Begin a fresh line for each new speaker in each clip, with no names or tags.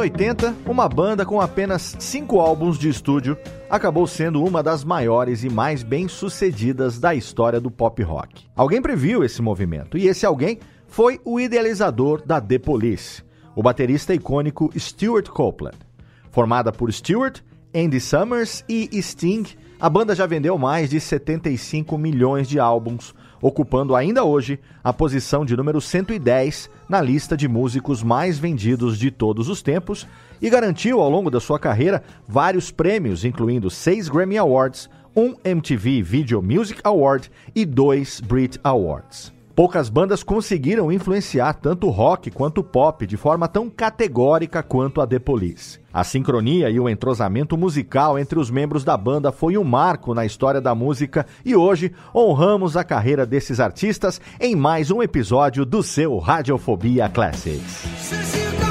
80, uma banda com apenas cinco álbuns de estúdio acabou sendo uma das maiores e mais bem-sucedidas da história do pop rock. Alguém previu esse movimento e esse alguém foi o idealizador da The Police, o baterista icônico Stuart Copeland. Formada por Stuart, Andy Summers e Sting, a banda já vendeu mais de 75 milhões de álbuns, ocupando ainda hoje a posição de número 110 na lista de músicos mais vendidos de todos os tempos e garantiu ao longo da sua carreira vários prêmios, incluindo seis Grammy Awards, um MTV Video Music Award e dois Brit Awards. Poucas bandas conseguiram influenciar tanto o rock quanto o pop de forma tão categórica quanto a The Police. A sincronia e o entrosamento musical entre os membros da banda foi um marco na história da música e hoje honramos a carreira desses artistas em mais um episódio do seu Radiofobia Classics.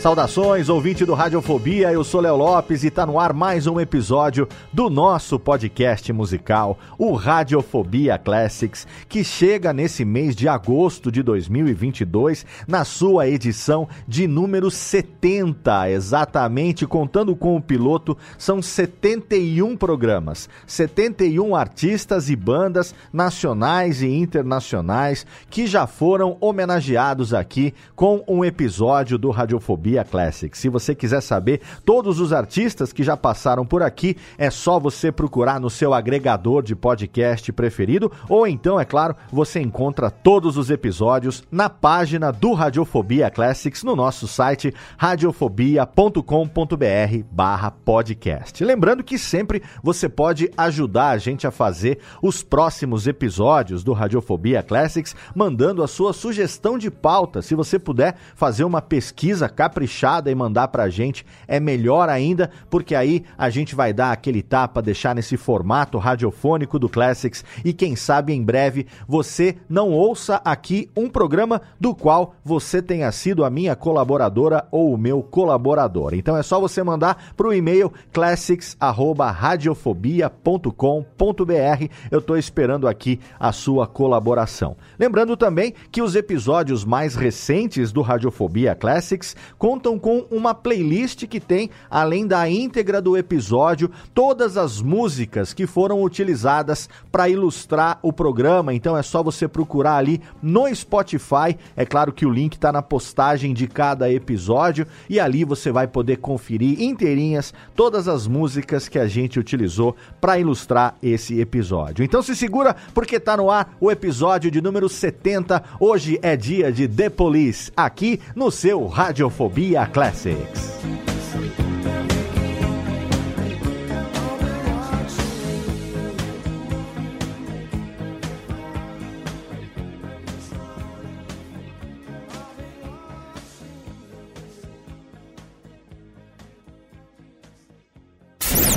Saudações, ouvinte do Radiofobia, eu sou Léo Lopes e está no ar mais um episódio do nosso podcast musical, o Radiofobia Classics, que chega nesse mês de agosto de 2022, na sua edição de número 70, exatamente, contando com o piloto, são 71 programas, 71 artistas e bandas nacionais e internacionais que já foram homenageados aqui com um episódio do Radiofobia Classic. Se você quiser saber todos os artistas que já passaram por aqui, é só você procurar no seu agregador de podcast preferido ou então, é claro, você encontra todos os episódios na página do Radiofobia Classics no nosso site radiofobia.com.br/podcast. Lembrando que sempre você pode ajudar a gente a fazer os próximos episódios do Radiofobia Classics mandando a sua sugestão de pauta. Se você puder fazer uma pesquisa caprichada caprichada e mandar pra gente, é melhor ainda, porque aí a gente vai dar aquele tapa, deixar nesse formato radiofônico do Classics e quem sabe em breve você não ouça aqui um programa do qual você tenha sido a minha colaboradora ou o meu colaborador. Então é só você mandar pro e-mail classics@radiofobia.com.br. Eu tô esperando aqui a sua colaboração. Lembrando também que os episódios mais recentes do Radiofobia Classics contam com uma playlist que tem, além da íntegra do episódio, todas as músicas que foram utilizadas para ilustrar o programa. Então é só você procurar ali no Spotify. É claro que o link está na postagem de cada episódio e ali você vai poder conferir inteirinhas todas as músicas que a gente utilizou para ilustrar esse episódio. Então se segura porque está no ar o episódio de número 70. Hoje é dia de The Police aqui no seu Radiofobia Radiofobia Classics.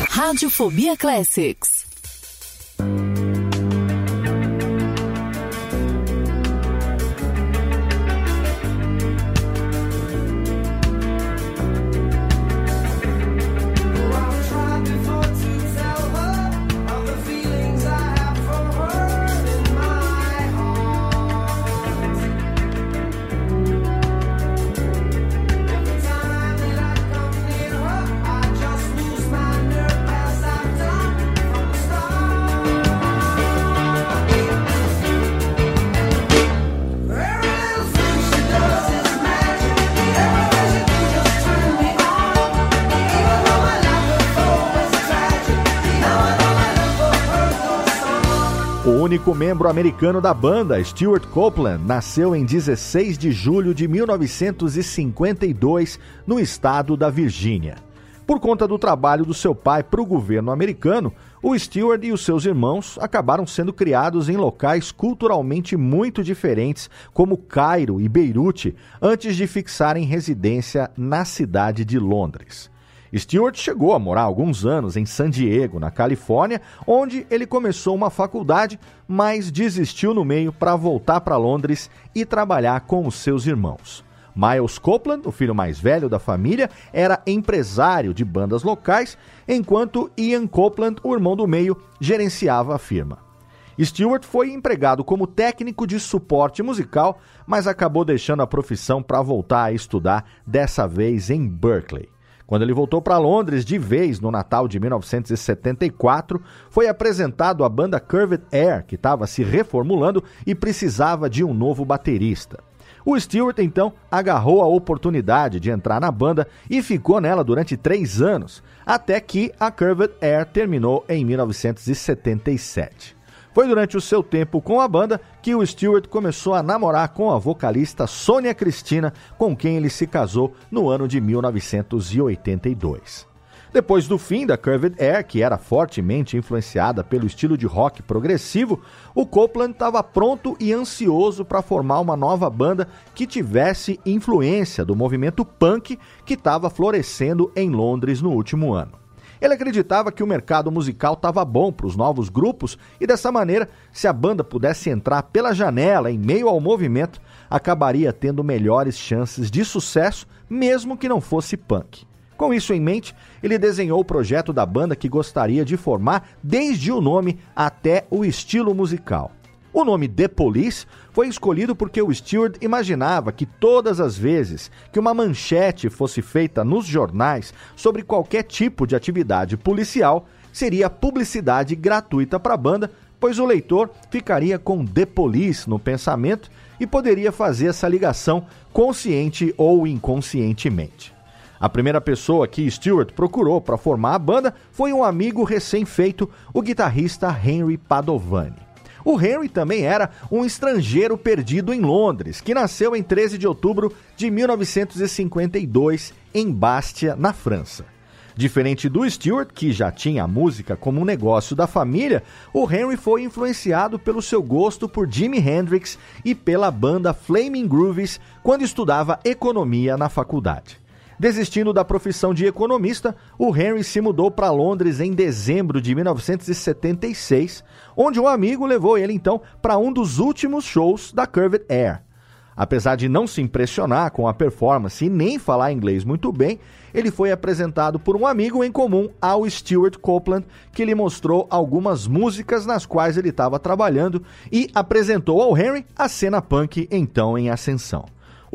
Radiofobia Classics.
Único membro americano da banda, Stuart Copeland, nasceu em 16 de julho de 1952 no estado da Virgínia. Por conta do trabalho do seu pai para o governo americano, o Stewart e os seus irmãos acabaram sendo criados em locais culturalmente muito diferentes, como Cairo e Beirute, antes de fixarem residência na cidade de Londres. Stewart chegou a morar alguns anos em San Diego, na Califórnia, onde ele começou uma faculdade, mas desistiu no meio para voltar para Londres e trabalhar com os seus irmãos. Miles Copeland, o filho mais velho da família, era empresário de bandas locais, enquanto Ian Copeland, o irmão do meio, gerenciava a firma. Stewart foi empregado como técnico de suporte musical, mas acabou deixando a profissão para voltar a estudar, dessa vez em Berkeley. Quando ele voltou para Londres de vez no Natal de 1974, foi apresentado à banda Curved Air, que estava se reformulando e precisava de um novo baterista. O Stewart então agarrou a oportunidade de entrar na banda e ficou nela durante três anos, até que a Curved Air terminou em 1977. Foi durante o seu tempo com a banda que o Stewart começou a namorar com a vocalista Sônia Cristina, com quem ele se casou no ano de 1982. Depois do fim da Curved Air, que era fortemente influenciada pelo estilo de rock progressivo, o Copeland estava pronto e ansioso para formar uma nova banda que tivesse influência do movimento punk que estava florescendo em Londres no último ano. Ele acreditava que o mercado musical estava bom para os novos grupos e dessa maneira, se a banda pudesse entrar pela janela em meio ao movimento, acabaria tendo melhores chances de sucesso, mesmo que não fosse punk. Com isso em mente, ele desenhou o projeto da banda que gostaria de formar, desde o nome até o estilo musical. O nome The Police foi escolhido porque o Stewart imaginava que todas as vezes que uma manchete fosse feita nos jornais sobre qualquer tipo de atividade policial, seria publicidade gratuita para a banda, pois o leitor ficaria com The Police no pensamento e poderia fazer essa ligação consciente ou inconscientemente. A primeira pessoa que Stewart procurou para formar a banda foi um amigo recém-feito, o guitarrista Henry Padovani. O Henry também era um estrangeiro perdido em Londres, que nasceu em 13 de outubro de 1952 em Bastia, na França. Diferente do Stewart, que já tinha a música como um negócio da família, o Henry foi influenciado pelo seu gosto por Jimi Hendrix e pela banda Flaming Grooves quando estudava economia na faculdade. Desistindo da profissão de economista, o Henry se mudou para Londres em dezembro de 1976, onde um amigo levou ele então para um dos últimos shows da Curved Air. Apesar de não se impressionar com a performance e nem falar inglês muito bem, ele foi apresentado por um amigo em comum ao Stuart Copeland, que lhe mostrou algumas músicas nas quais ele estava trabalhando e apresentou ao Henry a cena punk então em ascensão.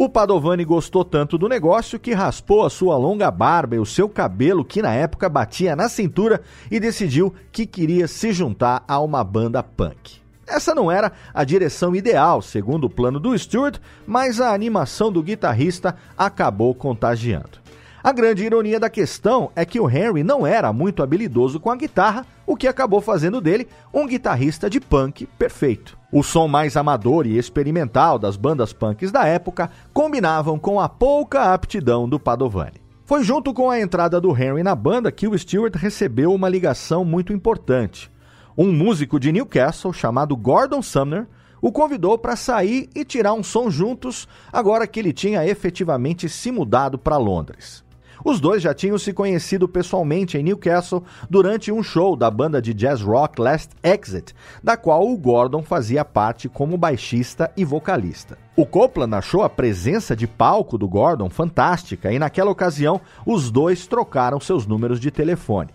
O Padovani gostou tanto do negócio que raspou a sua longa barba e o seu cabelo, que na época batia na cintura, e decidiu que queria se juntar a uma banda punk. Essa não era a direção ideal, segundo o plano do Stewart, mas a animação do guitarrista acabou contagiando. A grande ironia da questão é que o Henry não era muito habilidoso com a guitarra, o que acabou fazendo dele um guitarrista de punk perfeito. O som mais amador e experimental das bandas punks da época combinavam com a pouca aptidão do Padovani. Foi junto com a entrada do Henry na banda que o Stewart recebeu uma ligação muito importante. Um músico de Newcastle chamado Gordon Sumner o convidou para sair e tirar um som juntos, agora que ele tinha efetivamente se mudado para Londres. Os dois já tinham se conhecido pessoalmente em Newcastle durante um show da banda de jazz rock Last Exit, da qual o Gordon fazia parte como baixista e vocalista. O Copeland achou a presença de palco do Gordon fantástica e naquela ocasião os dois trocaram seus números de telefone.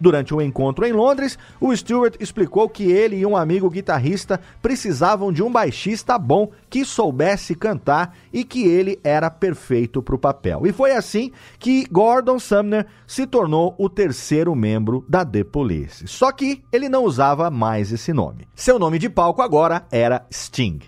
Durante um encontro em Londres, o Stewart explicou que ele e um amigo guitarrista precisavam de um baixista bom que soubesse cantar e que ele era perfeito para o papel. E foi assim que Gordon Sumner se tornou o terceiro membro da The Police. Só que ele não usava mais esse nome. Seu nome de palco agora era Sting.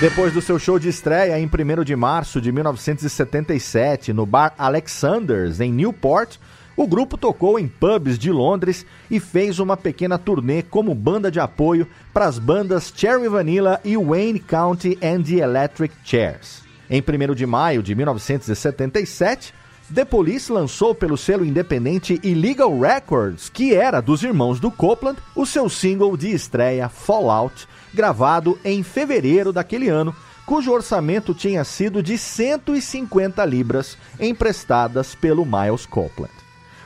Depois do seu show de estreia em 1 de março de 1977 no bar Alexander's em Newport, o grupo tocou em pubs de Londres e fez uma pequena turnê como banda de apoio para as bandas Cherry Vanilla e Wayne County and the Electric Chairs. Em 1 de maio de 1977, The Police lançou pelo selo independente Illegal Records, que era dos irmãos do Copeland, o seu single de estreia Fallout, gravado em fevereiro daquele ano, cujo orçamento tinha sido de 150 libras emprestadas pelo Miles Copeland.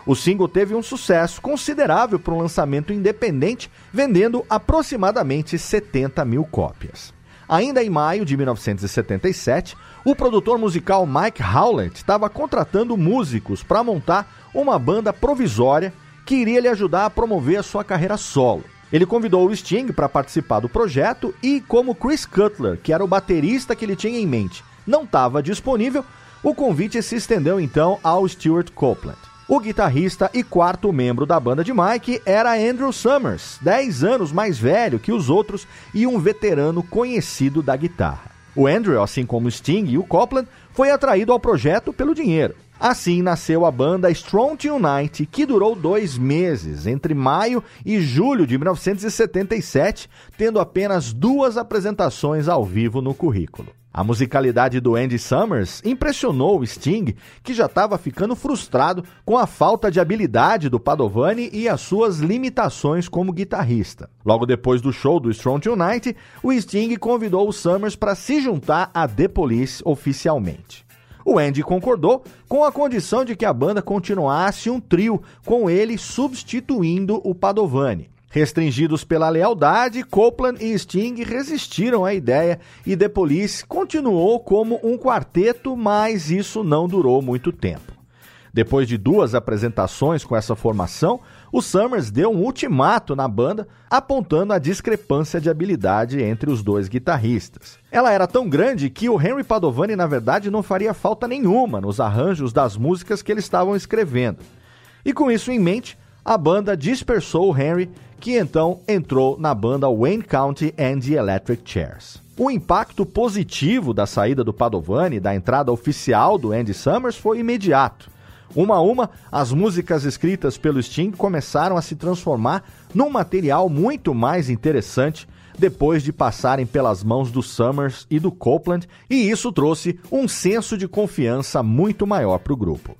O single teve um sucesso considerável para um lançamento independente, vendendo aproximadamente 70 mil cópias. Ainda em maio de 1977, o produtor musical Mike Howlett estava contratando músicos para montar uma banda provisória que iria lhe ajudar a promover a sua carreira solo. Ele convidou o Sting para participar do projeto e, como Chris Cutler, que era o baterista que ele tinha em mente, não estava disponível, o convite se estendeu então ao Stuart Copeland. O guitarrista e quarto membro da banda de Mike era Andrew Summers, 10 anos mais velho que os outros e um veterano conhecido da guitarra. O Andrew, assim como Sting e o Copeland, foi atraído ao projeto pelo dinheiro. Assim nasceu a banda Strong Unite, que durou dois meses, entre maio e julho de 1977, tendo apenas duas apresentações ao vivo no currículo. A musicalidade do Andy Summers impressionou o Sting, que já estava ficando frustrado com a falta de habilidade do Padovani e as suas limitações como guitarrista. Logo depois do show do Strong Unite, o Sting convidou o Summers para se juntar a The Police oficialmente. O Andy concordou com a condição de que a banda continuasse um trio, com ele substituindo o Padovani. Restringidos pela lealdade, Copeland e Sting resistiram à ideia e The Police continuou como um quarteto, mas isso não durou muito tempo. Depois de duas apresentações com essa formação, o Summers deu um ultimato na banda, apontando a discrepância de habilidade entre os dois guitarristas. Ela era tão grande que o Henry Padovani, na verdade, não faria falta nenhuma nos arranjos das músicas que eles estavam escrevendo. E com isso em mente, a banda dispersou o Henry, que então entrou na banda Wayne County and the Electric Chairs. O impacto positivo da saída do Padovani da entrada oficial do Andy Summers foi imediato. Uma a uma, as músicas escritas pelo Sting começaram a se transformar num material muito mais interessante depois de passarem pelas mãos do Summers e do Copeland, e isso trouxe um senso de confiança muito maior para o grupo.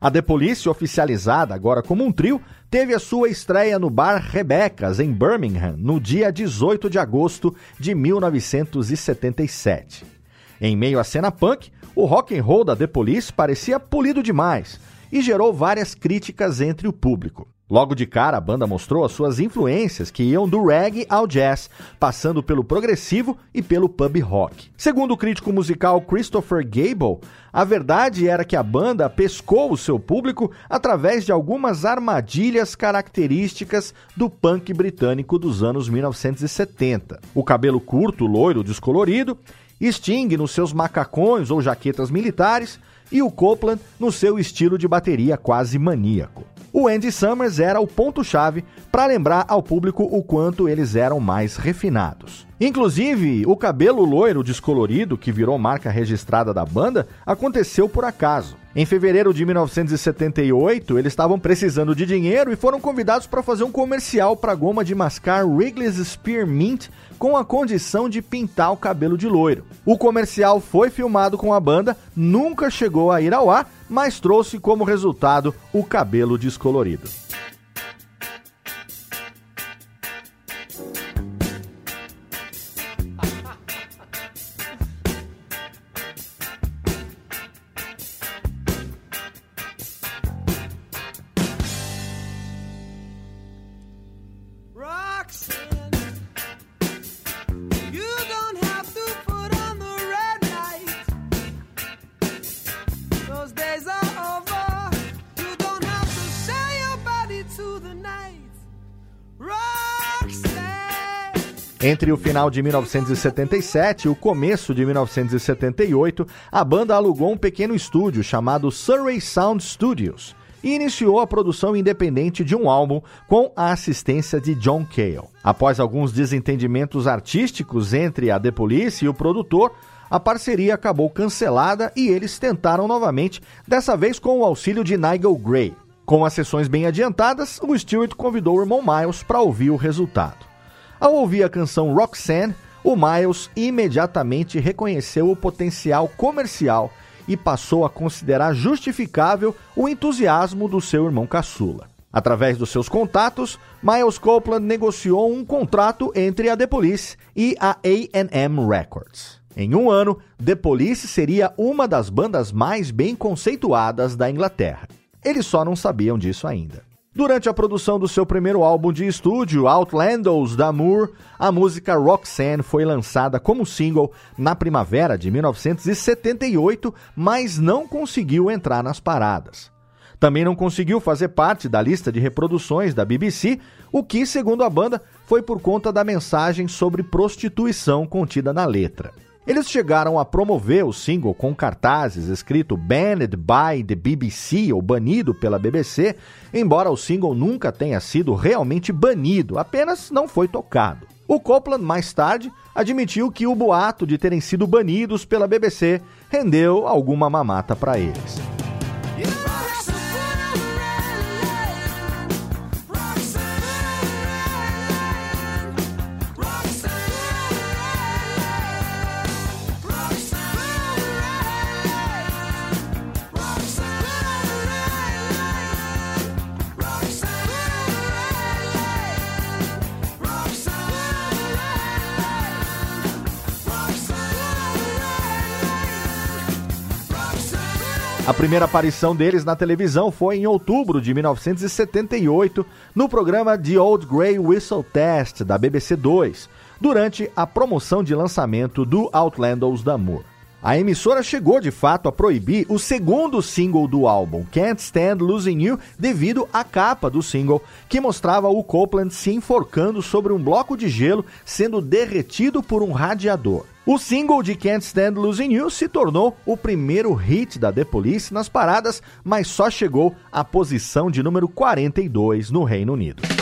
A The Police, oficializada agora como um trio, teve a sua estreia no bar Rebecca's, em Birmingham, no dia 18 de agosto de 1977. Em meio à cena punk, o rock and roll da The Police parecia polido demais e gerou várias críticas entre o público. Logo de cara, a banda mostrou as suas influências, que iam do reggae ao jazz, passando pelo progressivo e pelo pub rock. Segundo o crítico musical Christopher Gable, a verdade era que a banda pescou o seu público através de algumas armadilhas características do punk britânico dos anos 1970. O cabelo curto, loiro, descolorido, Sting nos seus macacões ou jaquetas militares e o Copeland no seu estilo de bateria quase maníaco o Andy Summers era o ponto-chave para lembrar ao público o quanto eles eram mais refinados. Inclusive, o cabelo loiro descolorido, que virou marca registrada da banda, aconteceu por acaso. Em fevereiro de 1978, eles estavam precisando de dinheiro e foram convidados para fazer um comercial para goma de mascar Wrigley's Spearmint com a condição de pintar o cabelo de loiro. O comercial foi filmado com a banda, nunca chegou a ir ao ar, mas trouxe como resultado o cabelo descolorido. Entre o final de 1977 e o começo de 1978, a banda alugou um pequeno estúdio chamado Surrey Sound Studios, e iniciou a produção independente de um álbum com a assistência de John Cale. Após alguns desentendimentos artísticos entre a The Police e o produtor, a parceria acabou cancelada e eles tentaram novamente, dessa vez com o auxílio de Nigel Gray. Com as sessões bem adiantadas, o Stewart convidou o irmão Miles para ouvir o resultado. Ao ouvir a canção Roxanne, o Miles imediatamente reconheceu o potencial comercial e passou a considerar justificável o entusiasmo do seu irmão caçula. Através dos seus contatos, Miles Copeland negociou um contrato entre a The Police e a A&M Records. Em um ano, The Police seria uma das bandas mais bem conceituadas da Inglaterra. Eles só não sabiam disso ainda. Durante a produção do seu primeiro álbum de estúdio, Outlandos da Moore, a música Roxanne foi lançada como single na primavera de 1978, mas não conseguiu entrar nas paradas. Também não conseguiu fazer parte da lista de reproduções da BBC, o que, segundo a banda, foi por conta da mensagem sobre prostituição contida na letra. Eles chegaram a promover o single com cartazes escrito Banned by the BBC ou banido pela BBC, embora o single nunca tenha sido realmente banido, apenas não foi tocado. O Copland, mais tarde, admitiu que o boato de terem sido banidos pela BBC rendeu alguma mamata para eles. A primeira aparição deles na televisão foi em outubro de 1978, no programa The Old Grey Whistle Test, da BBC 2, durante a promoção de lançamento do Outlandos da Moore. A emissora chegou de fato a proibir o segundo single do álbum, Can't Stand Losing You, devido à capa do single, que mostrava o Copeland se enforcando sobre um bloco de gelo sendo derretido por um radiador. O single de Can't Stand Losing You se tornou o primeiro hit da The Police nas paradas, mas só chegou à posição de número 42 no Reino Unido.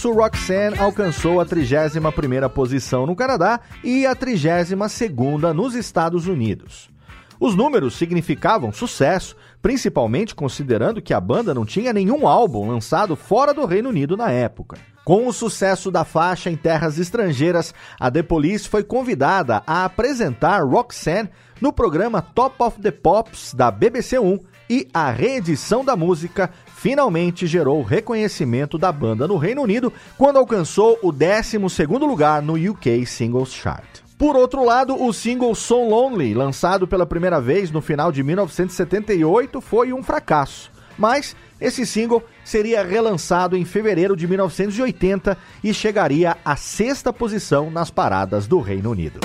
Isso, Roxanne alcançou a 31ª posição no Canadá e a 32ª nos Estados Unidos. Os números significavam sucesso, principalmente considerando que a banda não tinha nenhum álbum lançado fora do Reino Unido na época. Com o sucesso da faixa em terras estrangeiras, a The Police foi convidada a apresentar Roxanne no programa Top of the Pops da BBC 1 e a reedição da música finalmente gerou reconhecimento da banda no Reino Unido quando alcançou o 12º lugar no UK Singles Chart. Por outro lado, o single So Lonely, lançado pela primeira vez no final de 1978, foi um fracasso. Mas esse single seria relançado em fevereiro de 1980 e chegaria à sexta posição nas paradas do Reino Unido.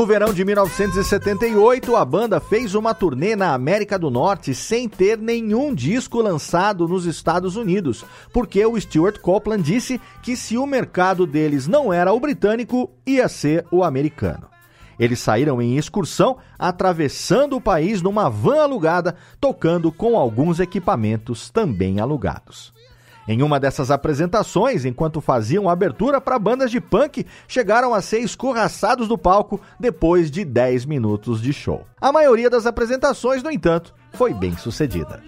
No verão de 1978, a banda fez uma turnê na América do Norte sem ter nenhum disco lançado nos Estados Unidos, porque o Stuart Copeland disse que se o mercado deles não era o britânico, ia ser o americano. Eles saíram em excursão, atravessando o país numa van alugada, tocando com alguns equipamentos também alugados. Em uma dessas apresentações, enquanto faziam abertura para bandas de punk, chegaram a ser escorraçados do palco depois de 10 minutos de show. A maioria das apresentações, no entanto, foi bem sucedida.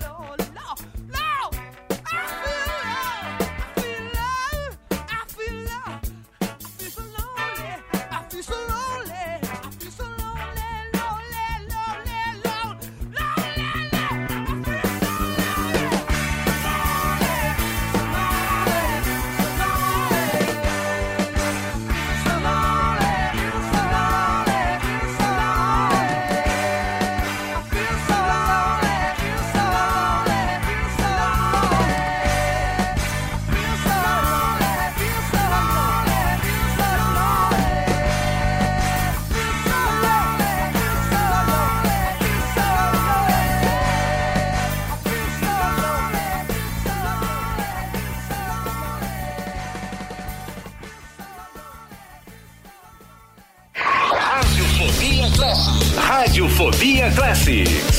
Classics.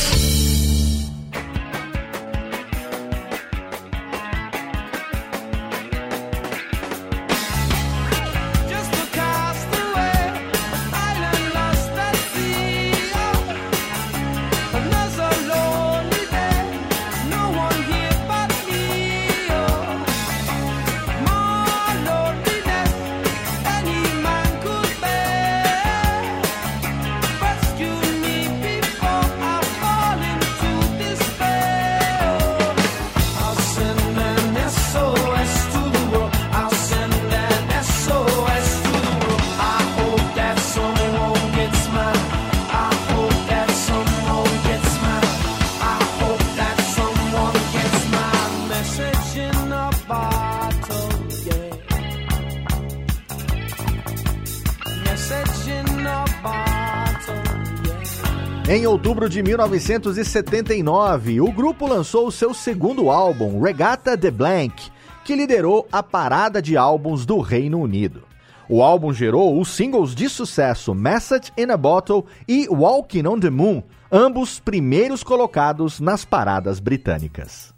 Em outubro de 1979, o grupo lançou seu segundo álbum, Regatta the Blank, que liderou a parada de álbuns do Reino Unido. O álbum gerou os singles de sucesso Message in a Bottle e Walking on the Moon, ambos primeiros colocados nas paradas britânicas.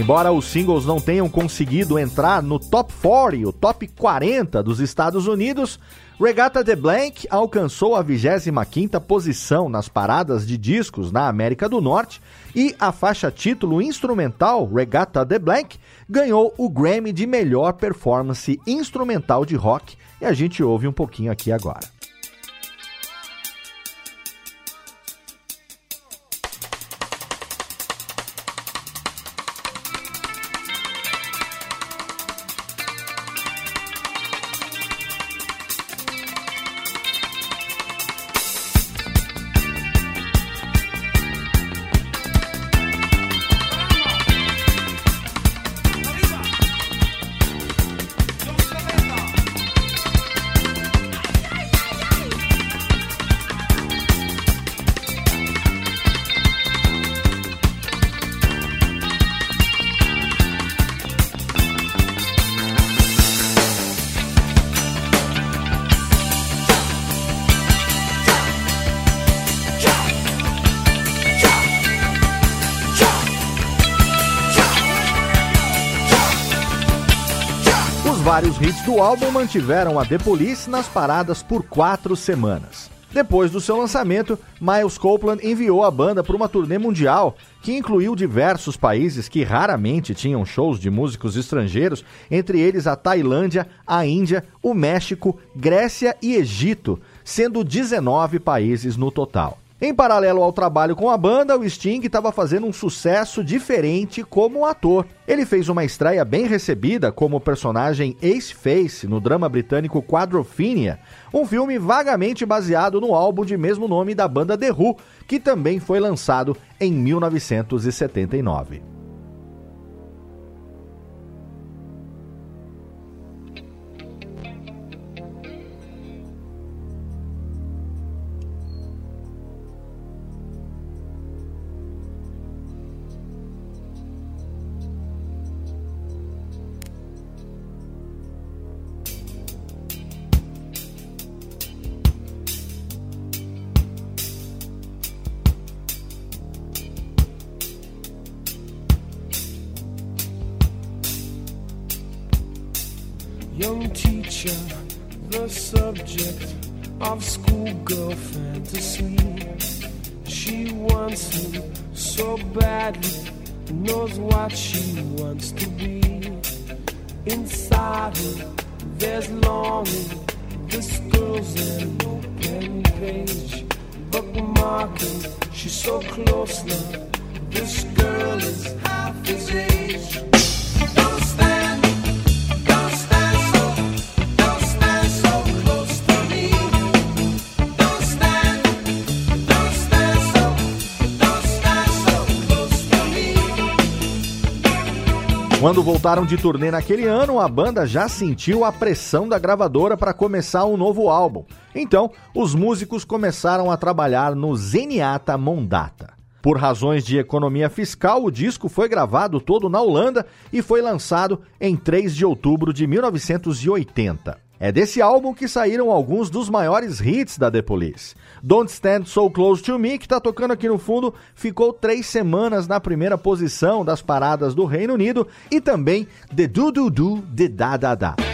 Embora os singles não tenham conseguido entrar no top 40, o top 40 dos Estados Unidos, Regatta the Blank alcançou a 25ª posição nas paradas de discos na América do Norte e a faixa título instrumental Regatta the Blank ganhou o Grammy de melhor performance instrumental de rock e a gente ouve um pouquinho aqui agora. Do álbum mantiveram a The Police nas paradas por quatro semanas. Depois do seu lançamento, Miles Copeland enviou a banda para uma turnê mundial que incluiu diversos países que raramente tinham shows de músicos estrangeiros, entre eles a Tailândia, a Índia, o México, Grécia e Egito, sendo 19 países no total. Em paralelo ao trabalho com a banda, o Sting estava fazendo um sucesso diferente como ator. Ele fez uma estreia bem recebida como personagem Ace Face no drama britânico Quadrophenia, um filme vagamente baseado no álbum de mesmo nome da banda The Who, que também foi lançado em 1979. Voltaram de turnê naquele ano, a banda já sentiu a pressão da gravadora para começar um novo álbum. Então, os músicos começaram a trabalhar no Zeniata Mondata. Por razões de economia fiscal, o disco foi gravado todo na Holanda e foi lançado em 3 de outubro de 1980. É desse álbum que saíram alguns dos maiores hits da The Police. Don't Stand So Close to Me, que está tocando aqui no fundo, ficou três semanas na primeira posição das paradas do Reino Unido e também The Do Do Do de Da Da Da.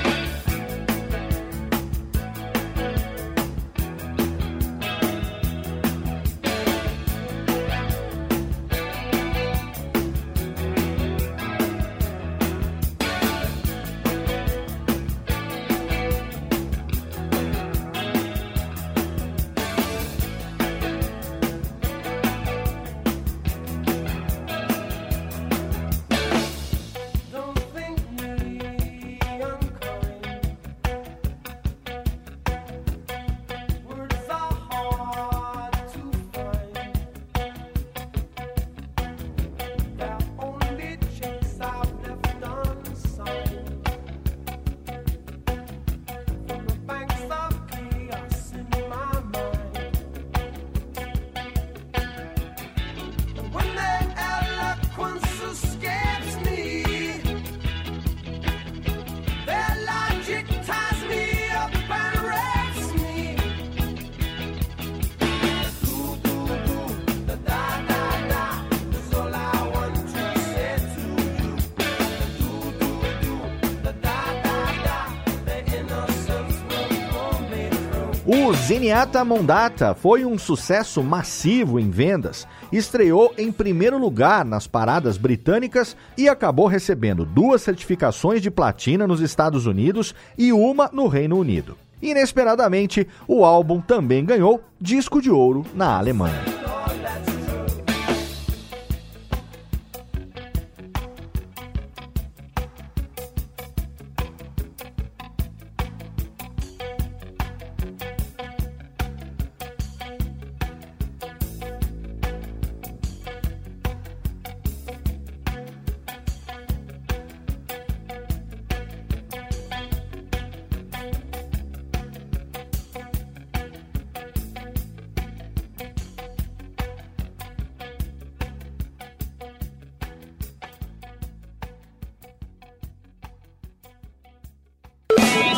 Zenyatta Mondata foi um sucesso massivo em vendas, estreou em primeiro lugar nas paradas britânicas e acabou recebendo duas certificações de platina nos Estados Unidos e uma no Reino Unido. Inesperadamente, o álbum também ganhou disco de ouro na Alemanha.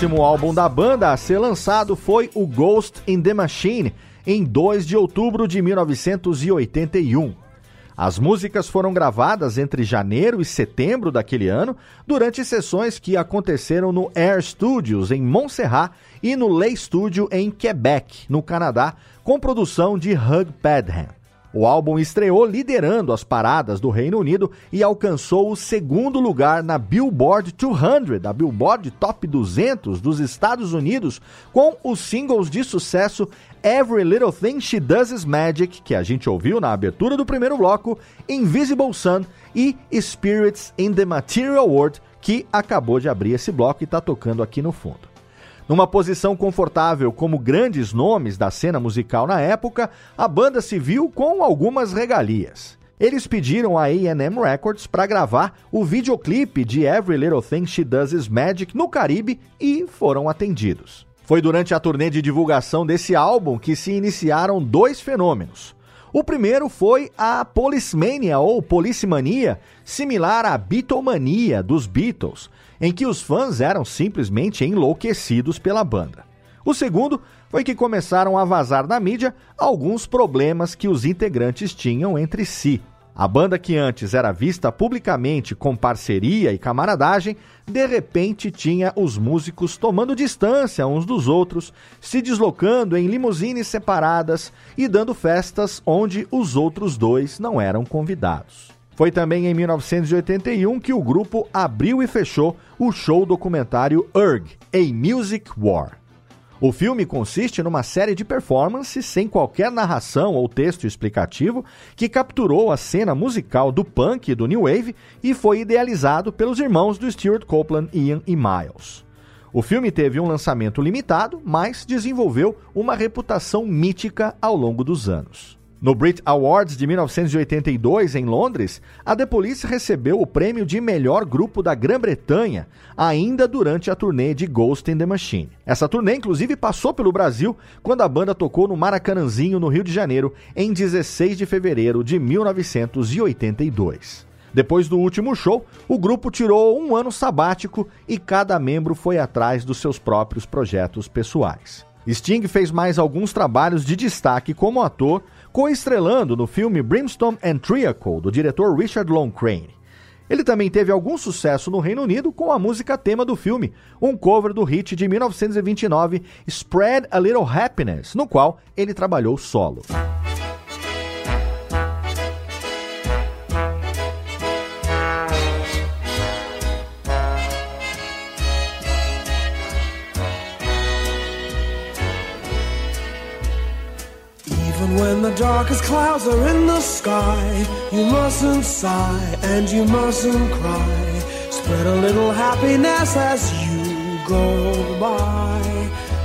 Próximo álbum da banda a ser lançado foi o Ghost in the Machine, em 2 de outubro de 1981. As músicas foram gravadas entre janeiro e setembro daquele ano, durante sessões que aconteceram no Air Studios, em Montserrat, e no Lay Studio, em Quebec, no Canadá, com produção de Hugh Padham. O álbum estreou liderando as paradas do Reino Unido e alcançou o segundo lugar na Billboard 200, a Billboard Top 200 dos Estados Unidos, com os singles de sucesso Every Little Thing She Does Is Magic, que a gente ouviu na abertura do primeiro bloco, Invisible Sun e Spirits in the Material World, que acabou de abrir esse bloco e está tocando aqui no fundo. Numa posição confortável como grandes nomes da cena musical na época, a banda se viu com algumas regalias. Eles pediram a A&M Records para gravar o videoclipe de Every Little Thing She Does Is Magic no Caribe e foram atendidos. Foi durante a turnê de divulgação desse álbum que se iniciaram dois fenômenos. O primeiro foi a Policemania ou Policimania, similar à Beatlemania dos Beatles, em que os fãs eram simplesmente enlouquecidos pela banda. O segundo foi que começaram a vazar na mídia alguns problemas que os integrantes tinham entre si. A banda que antes era vista publicamente com parceria e camaradagem, de repente tinha os músicos tomando distância uns dos outros, se deslocando em limusines separadas e dando festas onde os outros dois não eram convidados. Foi também em 1981 que o grupo abriu e fechou o show documentário Urg, A Music War. O filme consiste numa série de performances sem qualquer narração ou texto explicativo que capturou a cena musical do punk e do new wave e foi idealizado pelos irmãos do Stuart Copeland, Ian e Miles. O filme teve um lançamento limitado, mas desenvolveu uma reputação mítica ao longo dos anos. No Brit Awards de 1982, em Londres, a The Police recebeu o prêmio de melhor grupo da Grã-Bretanha, ainda durante a turnê de Ghost in the Machine. Essa turnê, inclusive, passou pelo Brasil quando a banda tocou no Maracanãzinho, no Rio de Janeiro, em 16 de fevereiro de 1982. Depois do último show, o grupo tirou um ano sabático e cada membro foi atrás dos seus próprios projetos pessoais. Sting fez mais alguns trabalhos de destaque como ator, coestrelando no filme Brimstone and Treacle, do diretor Richard Loncrane. Ele também teve algum sucesso no Reino Unido com a música tema do filme, um cover do hit de 1929 Spread a Little Happiness, no qual ele trabalhou solo. Darkest clouds are in the sky, you mustn't sigh and you mustn't cry. Spread a little happiness as you go by.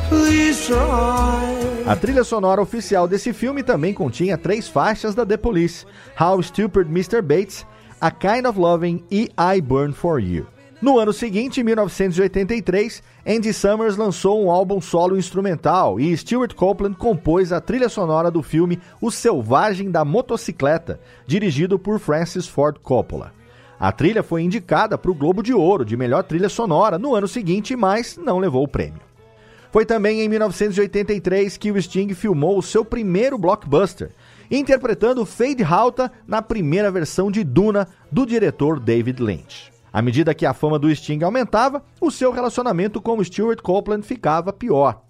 Please try. A trilha sonora oficial desse filme também continha três faixas da The Police: How Stupid Mr. Bates, A Kind of Loving e I Burn for You. No ano seguinte, em 1983, Andy Summers lançou um álbum solo instrumental e Stuart Copeland compôs a trilha sonora do filme O Selvagem da Motocicleta, dirigido por Francis Ford Coppola. A trilha foi indicada para o Globo de Ouro de melhor trilha sonora no ano seguinte, mas não levou o prêmio. Foi também em 1983 que o Sting filmou o seu primeiro blockbuster, interpretando Fade Halta na primeira versão de Duna do diretor David Lynch. À medida que a fama do Sting aumentava, o seu relacionamento com Stuart Copeland ficava pior.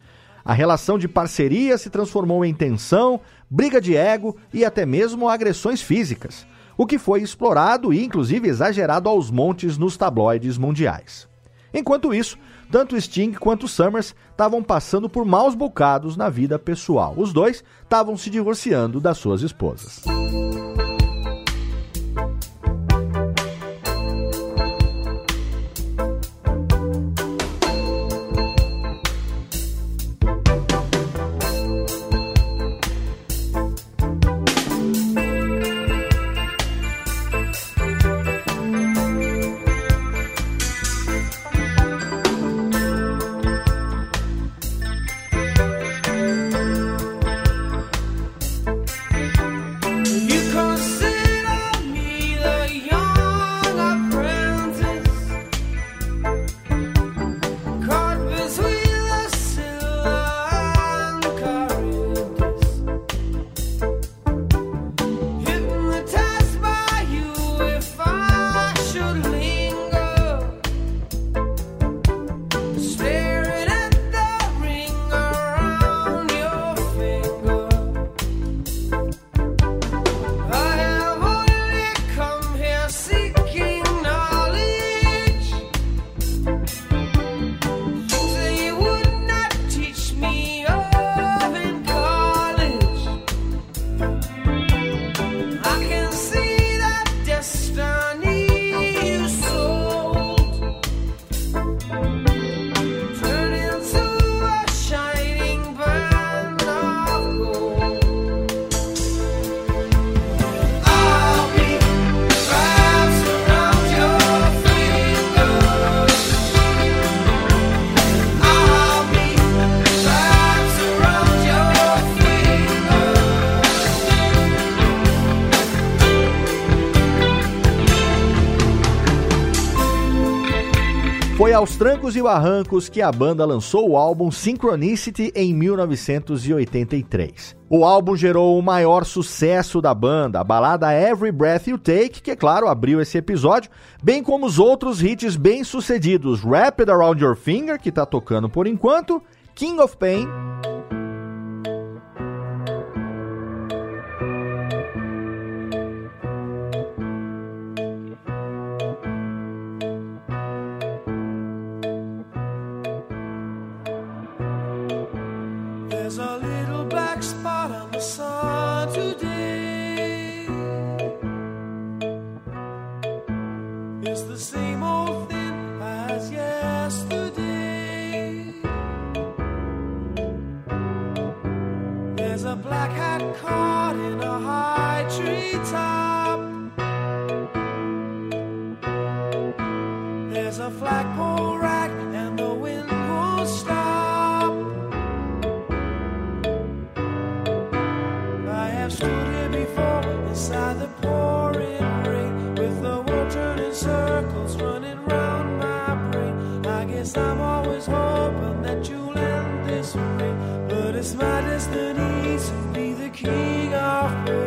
A relação de parceria se transformou em tensão, briga de ego e até mesmo agressões físicas, o que foi explorado e inclusive exagerado aos montes nos tabloides mundiais. Enquanto isso, tanto Sting quanto Summers estavam passando por maus bocados na vida pessoal. Os dois estavam se divorciando das suas esposas. Aos trancos e barrancos que a banda lançou o álbum Synchronicity em 1983. O álbum gerou o maior sucesso da banda, a balada Every Breath You Take, que, é claro, abriu esse episódio, bem como os outros hits bem-sucedidos Wrap It Around Your Finger, que está tocando por enquanto, King of Pain
guess I'm always hoping that you'll end this way. But it's my destiny to be the king of pain.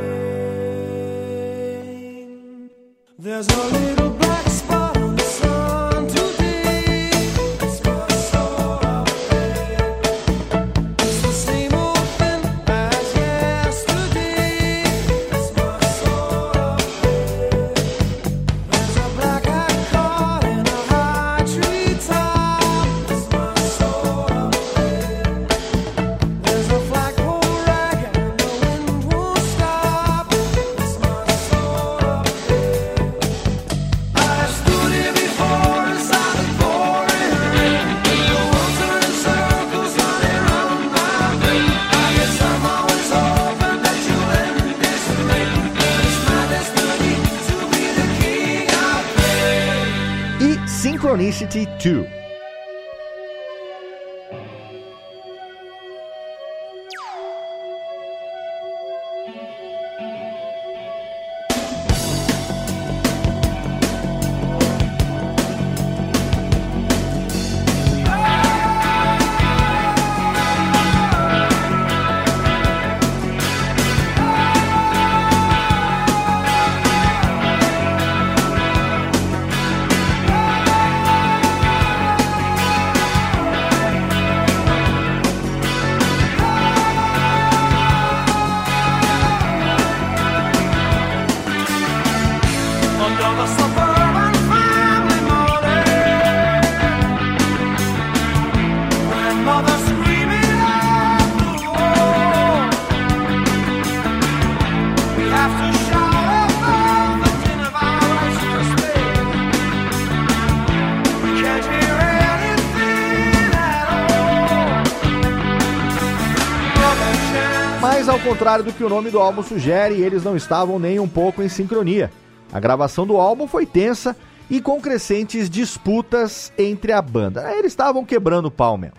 There's a little black.
Synchronicity 2. Contrário do que o nome do álbum sugere, eles não estavam nem um pouco em sincronia. A gravação do álbum foi tensa e com crescentes disputas entre a banda. Eles estavam quebrando o pau mesmo.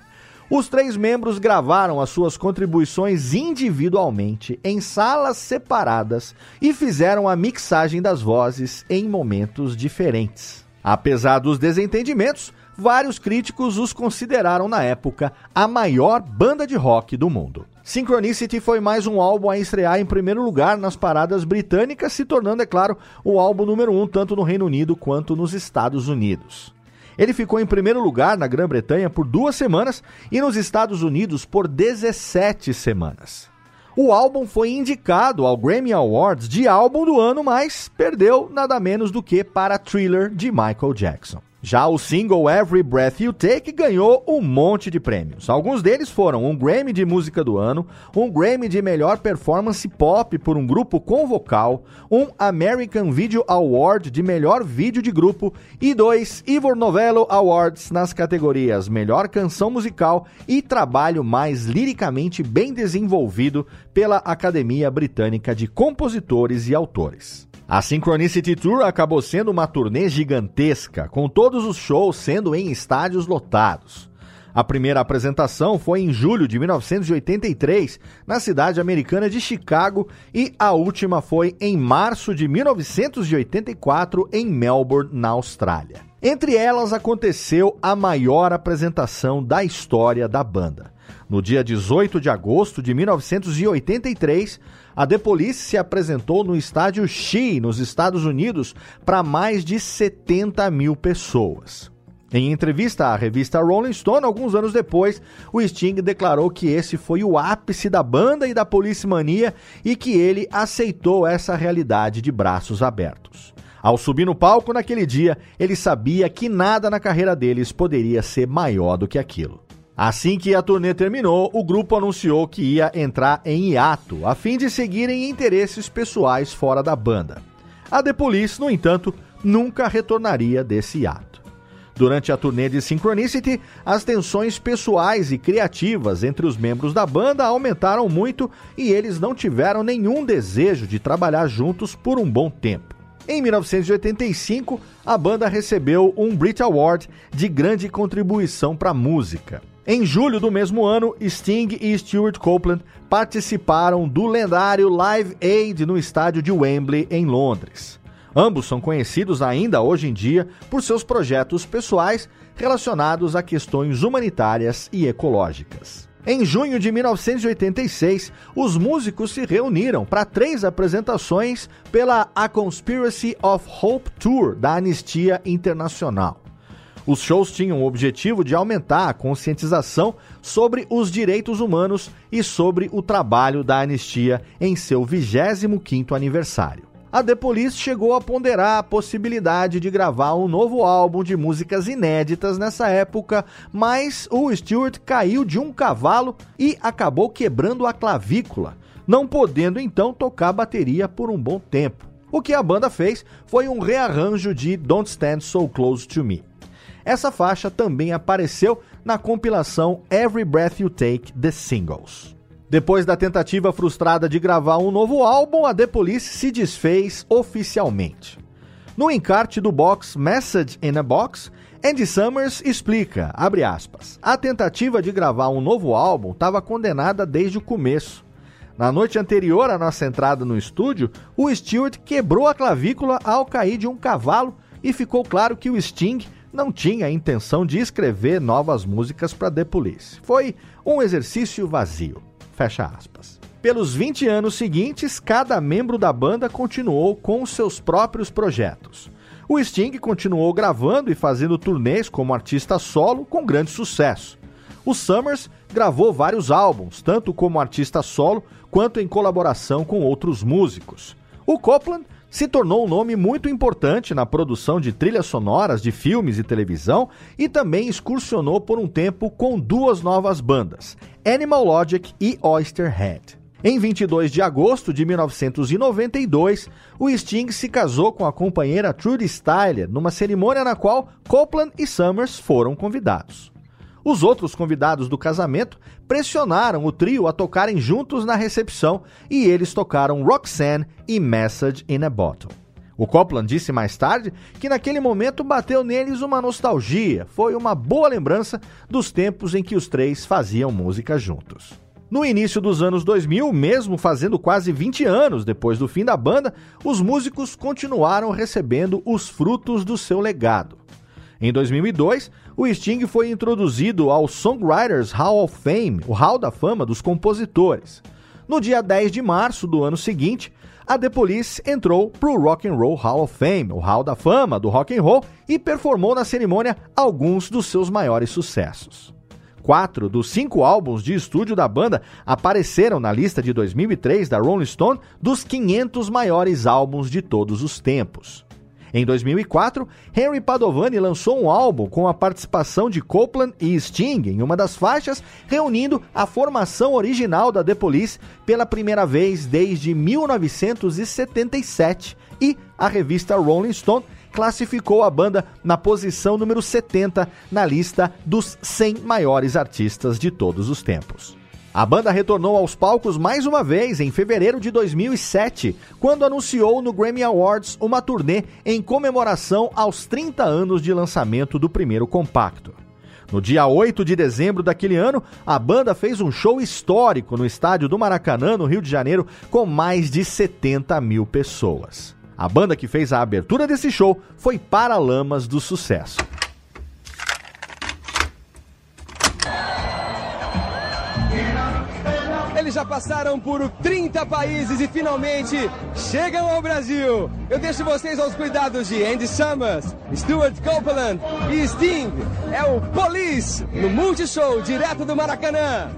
Os três membros gravaram as suas contribuições individualmente em salas separadas e fizeram a mixagem das vozes em momentos diferentes. Apesar dos desentendimentos, vários críticos os consideraram na época a maior banda de rock do mundo. Synchronicity foi mais um álbum a estrear em primeiro lugar nas paradas britânicas, se tornando, é claro, o álbum número um tanto no Reino Unido quanto nos Estados Unidos. Ele ficou em primeiro lugar na Grã-Bretanha por duas semanas e nos Estados Unidos por 17 semanas. O álbum foi indicado ao Grammy Awards de álbum do ano, mas perdeu nada menos do que para Thriller de Michael Jackson. Já o single Every Breath You Take ganhou um monte de prêmios. Alguns deles foram um Grammy de Música do Ano, um Grammy de Melhor Performance Pop por um grupo com vocal, um American Video Award de Melhor Vídeo de Grupo e dois Ivor Novello Awards nas categorias Melhor Canção Musical e Trabalho Mais Liricamente Bem Desenvolvido pela Academia Britânica de Compositores e Autores. A Synchronicity Tour acabou sendo uma turnê gigantesca, com todos os shows sendo em estádios lotados. A primeira apresentação foi em julho de 1983, na cidade americana de Chicago, e a última foi em março de 1984, em Melbourne, na Austrália. Entre elas aconteceu a maior apresentação da história da banda. No dia 18 de agosto de 1983, a The Police se apresentou no estádio Xi, nos Estados Unidos, para mais de 70 mil pessoas. Em entrevista à revista Rolling Stone, alguns anos depois, o Sting declarou que esse foi o ápice da banda e da Police Mania e que ele aceitou essa realidade de braços abertos. Ao subir no palco naquele dia, ele sabia que nada na carreira deles poderia ser maior do que aquilo. Assim que a turnê terminou, o grupo anunciou que ia entrar em hiato, a fim de seguirem interesses pessoais fora da banda. A The Police, no entanto, nunca retornaria desse hiato. Durante a turnê de Synchronicity, as tensões pessoais e criativas entre os membros da banda aumentaram muito e eles não tiveram nenhum desejo de trabalhar juntos por um bom tempo. Em 1985, a banda recebeu um Brit Award de grande contribuição para a música. Em julho do mesmo ano, Sting e Stuart Copeland participaram do lendário Live Aid no estádio de Wembley, em Londres. Ambos são conhecidos ainda hoje em dia por seus projetos pessoais relacionados a questões humanitárias e ecológicas. Em junho de 1986, os músicos se reuniram para três apresentações pela A Conspiracy of Hope Tour da Anistia Internacional. Os shows tinham o objetivo de aumentar a conscientização sobre os direitos humanos e sobre o trabalho da Anistia em seu 25º aniversário a The Police chegou a ponderar a possibilidade de gravar um novo álbum de músicas inéditas nessa época, mas o Stewart caiu de um cavalo e acabou quebrando a clavícula, não podendo então tocar bateria por um bom tempo. O que a banda fez foi um rearranjo de Don't Stand So Close to Me. Essa faixa também apareceu na compilação Every Breath You Take The Singles. Depois da tentativa frustrada de gravar um novo álbum, a The Police se desfez oficialmente. No encarte do box Message in a Box, Andy Summers explica, aspas, a tentativa de gravar um novo álbum estava condenada desde o começo. Na noite anterior à nossa entrada no estúdio, o Stewart quebrou a clavícula ao cair de um cavalo e ficou claro que o Sting não tinha a intenção de escrever novas músicas para The Police. Foi um exercício vazio. Fecha aspas. Pelos 20 anos seguintes, cada membro da banda continuou com seus próprios projetos. O Sting continuou gravando e fazendo turnês como artista solo com grande sucesso. O Summers gravou vários álbuns, tanto como artista solo quanto em colaboração com outros músicos. O Copland se tornou um nome muito importante na produção de trilhas sonoras de filmes e televisão e também excursionou por um tempo com duas novas bandas, Animal Logic e Oysterhead. Em 22 de agosto de 1992, o Sting se casou com a companheira Trudy Styler numa cerimônia na qual Copeland e Summers foram convidados. Os outros convidados do casamento pressionaram o trio a tocarem juntos na recepção e eles tocaram Roxanne e Message in a Bottle. O Copland disse mais tarde que naquele momento bateu neles uma nostalgia, foi uma boa lembrança dos tempos em que os três faziam música juntos. No início dos anos 2000, mesmo fazendo quase 20 anos depois do fim da banda, os músicos continuaram recebendo os frutos do seu legado. Em 2002, o Sting foi introduzido ao Songwriters Hall of Fame, o Hall da Fama dos Compositores. No dia 10 de março do ano seguinte, a The Police entrou pro Rock and Roll Hall of Fame, o Hall da Fama do rock and roll, e performou na cerimônia alguns dos seus maiores sucessos. Quatro dos cinco álbuns de estúdio da banda apareceram na lista de 2003 da Rolling Stone dos 500 maiores álbuns de todos os tempos. Em 2004, Henry Padovani lançou um álbum com a participação de Copeland e Sting em uma das faixas, reunindo a formação original da The Police pela primeira vez desde 1977 e a revista Rolling Stone classificou a banda na posição número 70 na lista dos 100 maiores artistas de todos os tempos. A banda retornou aos palcos mais uma vez em fevereiro de 2007, quando anunciou no Grammy Awards uma turnê em comemoração aos 30 anos de lançamento do primeiro compacto. No dia 8 de dezembro daquele ano, a banda fez um show histórico no estádio do Maracanã, no Rio de Janeiro, com mais de 70 mil pessoas. A banda que fez a abertura desse show foi Paralamas do Sucesso.
Eles já passaram por 30 países e finalmente chegam ao Brasil. Eu deixo vocês aos cuidados de Andy Summers, Stuart Copeland e Sting. É o Police no Multishow direto do Maracanã.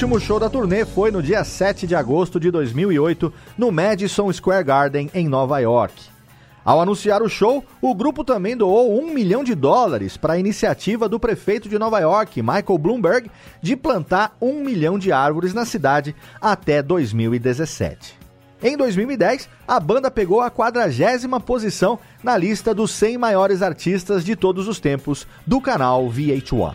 Último show da turnê foi no dia 7 de agosto de 2008, no Madison Square Garden, em Nova York. Ao anunciar o show, o grupo também doou um milhão de dólares para a iniciativa do prefeito de Nova York, Michael Bloomberg, de plantar um milhão de árvores na cidade até 2017. Em 2010, a banda pegou a quadragésima posição na lista dos 100 maiores artistas de todos os tempos do canal VH1.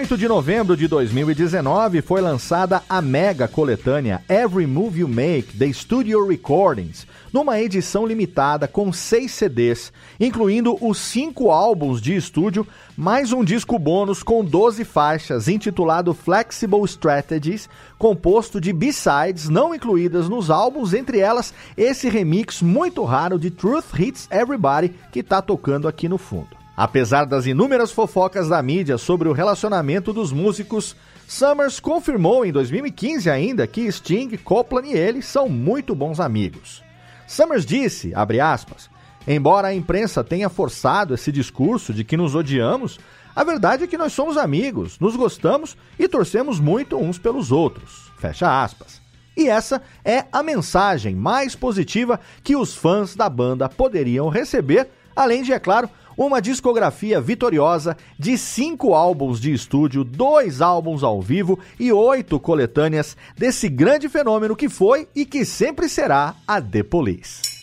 8 de novembro de 2019 foi lançada a mega coletânea Every Move You Make The Studio Recordings, numa edição limitada com seis CDs, incluindo os cinco álbuns de estúdio, mais um disco bônus com 12 faixas, intitulado Flexible Strategies, composto de B-sides não incluídas nos álbuns, entre elas esse remix muito raro de Truth Hits Everybody que está tocando aqui no fundo. Apesar das inúmeras fofocas da mídia sobre o relacionamento dos músicos, Summers confirmou em 2015 ainda que Sting, Copland e ele são muito bons amigos. Summers disse, aspas, embora a imprensa tenha forçado esse discurso de que nos odiamos, a verdade é que nós somos amigos, nos gostamos e torcemos muito uns pelos outros. Fecha aspas. E essa é a mensagem mais positiva que os fãs da banda poderiam receber, além de, é claro, uma discografia vitoriosa de cinco álbuns de estúdio, dois álbuns ao vivo e oito coletâneas desse grande fenômeno que foi e que sempre será a The Police.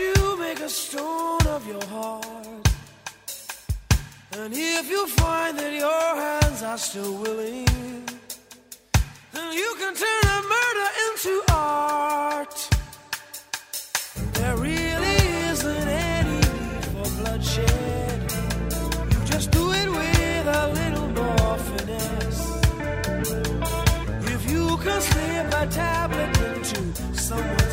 you make a stone of your heart, and if you find that your hands are still willing, then you can turn a murder into art.
There really isn't any need for bloodshed. You just do it with a little more finesse. If you can slip a tablet into someone.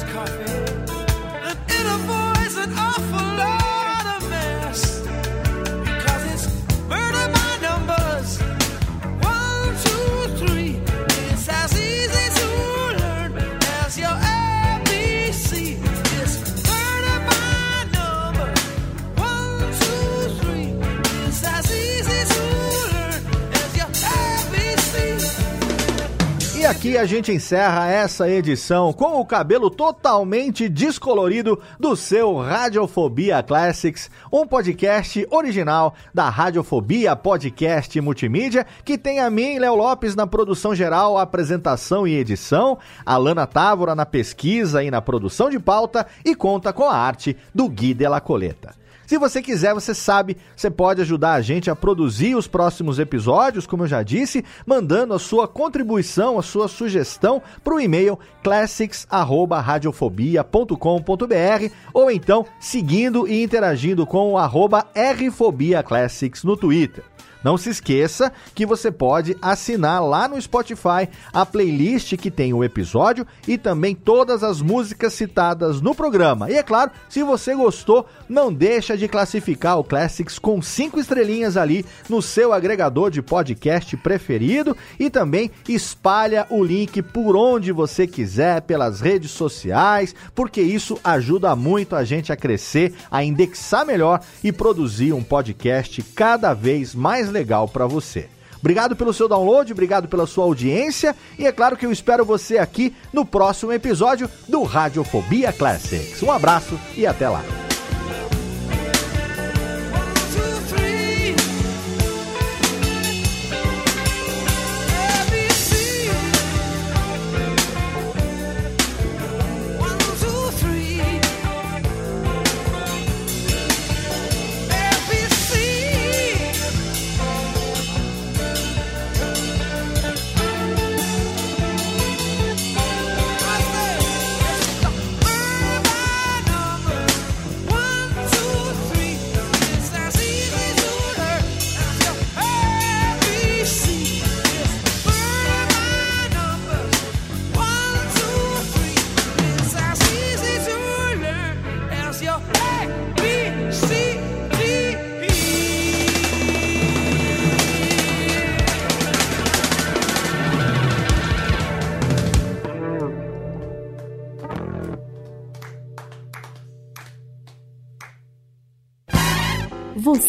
Aqui a gente encerra essa edição com o cabelo totalmente descolorido do seu Radiofobia Classics, um podcast original da Radiofobia Podcast Multimídia, que tem a mim, Léo Lopes, na produção geral, apresentação e edição, a Lana Távora na pesquisa e na produção de pauta e conta com a arte do Gui de la Coleta. Se você quiser, você sabe, você pode ajudar a gente a produzir os próximos episódios, como eu já disse, mandando a sua contribuição, a sua sugestão para o e-mail classics@radiofobia.com.br ou então seguindo e interagindo com o arroba rfobiaclassics no Twitter. Não se esqueça que você pode assinar lá no Spotify a playlist que tem o episódio e também todas as músicas citadas no programa. E é claro, se você gostou, não deixa de classificar o Classics com cinco estrelinhas ali no seu agregador de podcast preferido e também espalha o link por onde você quiser, pelas redes sociais, porque isso ajuda muito a gente a crescer, a indexar melhor e produzir um podcast cada vez mais legal para você. Obrigado pelo seu download, obrigado pela sua audiência e é claro que eu espero você aqui no próximo episódio do Radiofobia Classics. Um abraço e até lá.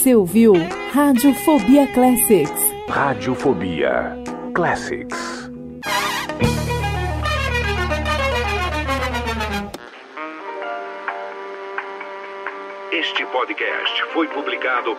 Você ouviu Radiofobia Classics.
Radiofobia Classics.